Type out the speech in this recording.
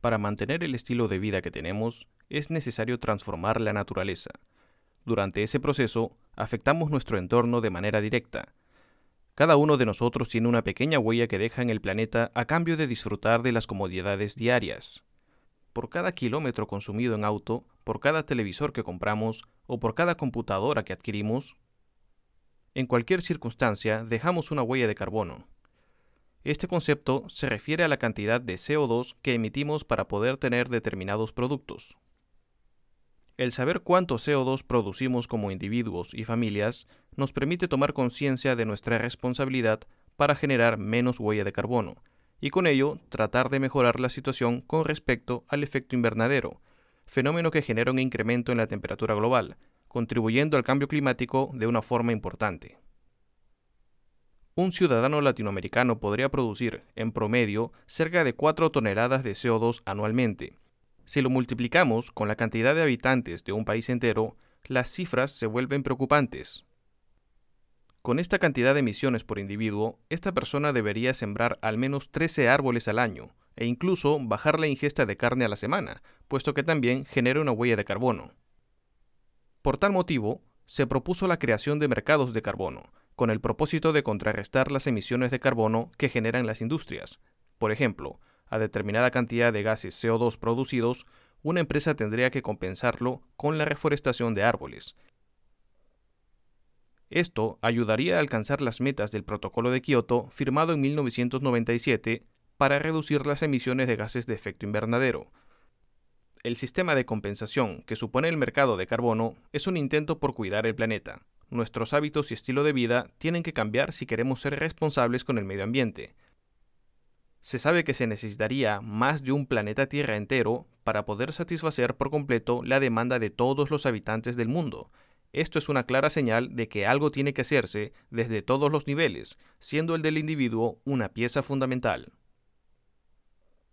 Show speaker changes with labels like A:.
A: Para mantener el estilo de vida que tenemos, es necesario transformar la naturaleza. Durante ese proceso, afectamos nuestro entorno de manera directa. Cada uno de nosotros tiene una pequeña huella que deja en el planeta a cambio de disfrutar de las comodidades diarias. Por cada kilómetro consumido en auto, por cada televisor que compramos o por cada computadora que adquirimos, en cualquier circunstancia dejamos una huella de carbono. Este concepto se refiere a la cantidad de CO2 que emitimos para poder tener determinados productos. El saber cuánto CO2 producimos como individuos y familias nos permite tomar conciencia de nuestra responsabilidad para generar menos huella de carbono, y con ello tratar de mejorar la situación con respecto al efecto invernadero, fenómeno que genera un incremento en la temperatura global, contribuyendo al cambio climático de una forma importante. Un ciudadano latinoamericano podría producir, en promedio, cerca de 4 toneladas de CO2 anualmente. Si lo multiplicamos con la cantidad de habitantes de un país entero, las cifras se vuelven preocupantes. Con esta cantidad de emisiones por individuo, esta persona debería sembrar al menos 13 árboles al año, e incluso bajar la ingesta de carne a la semana, puesto que también genera una huella de carbono. Por tal motivo, se propuso la creación de mercados de carbono, con el propósito de contrarrestar las emisiones de carbono que generan las industrias. Por ejemplo, a determinada cantidad de gases CO2 producidos, una empresa tendría que compensarlo con la reforestación de árboles. Esto ayudaría a alcanzar las metas del Protocolo de Kioto firmado en 1997 para reducir las emisiones de gases de efecto invernadero, el sistema de compensación que supone el mercado de carbono es un intento por cuidar el planeta. Nuestros hábitos y estilo de vida tienen que cambiar si queremos ser responsables con el medio ambiente. Se sabe que se necesitaría más de un planeta Tierra entero para poder satisfacer por completo la demanda de todos los habitantes del mundo. Esto es una clara señal de que algo tiene que hacerse desde todos los niveles, siendo el del individuo una pieza fundamental.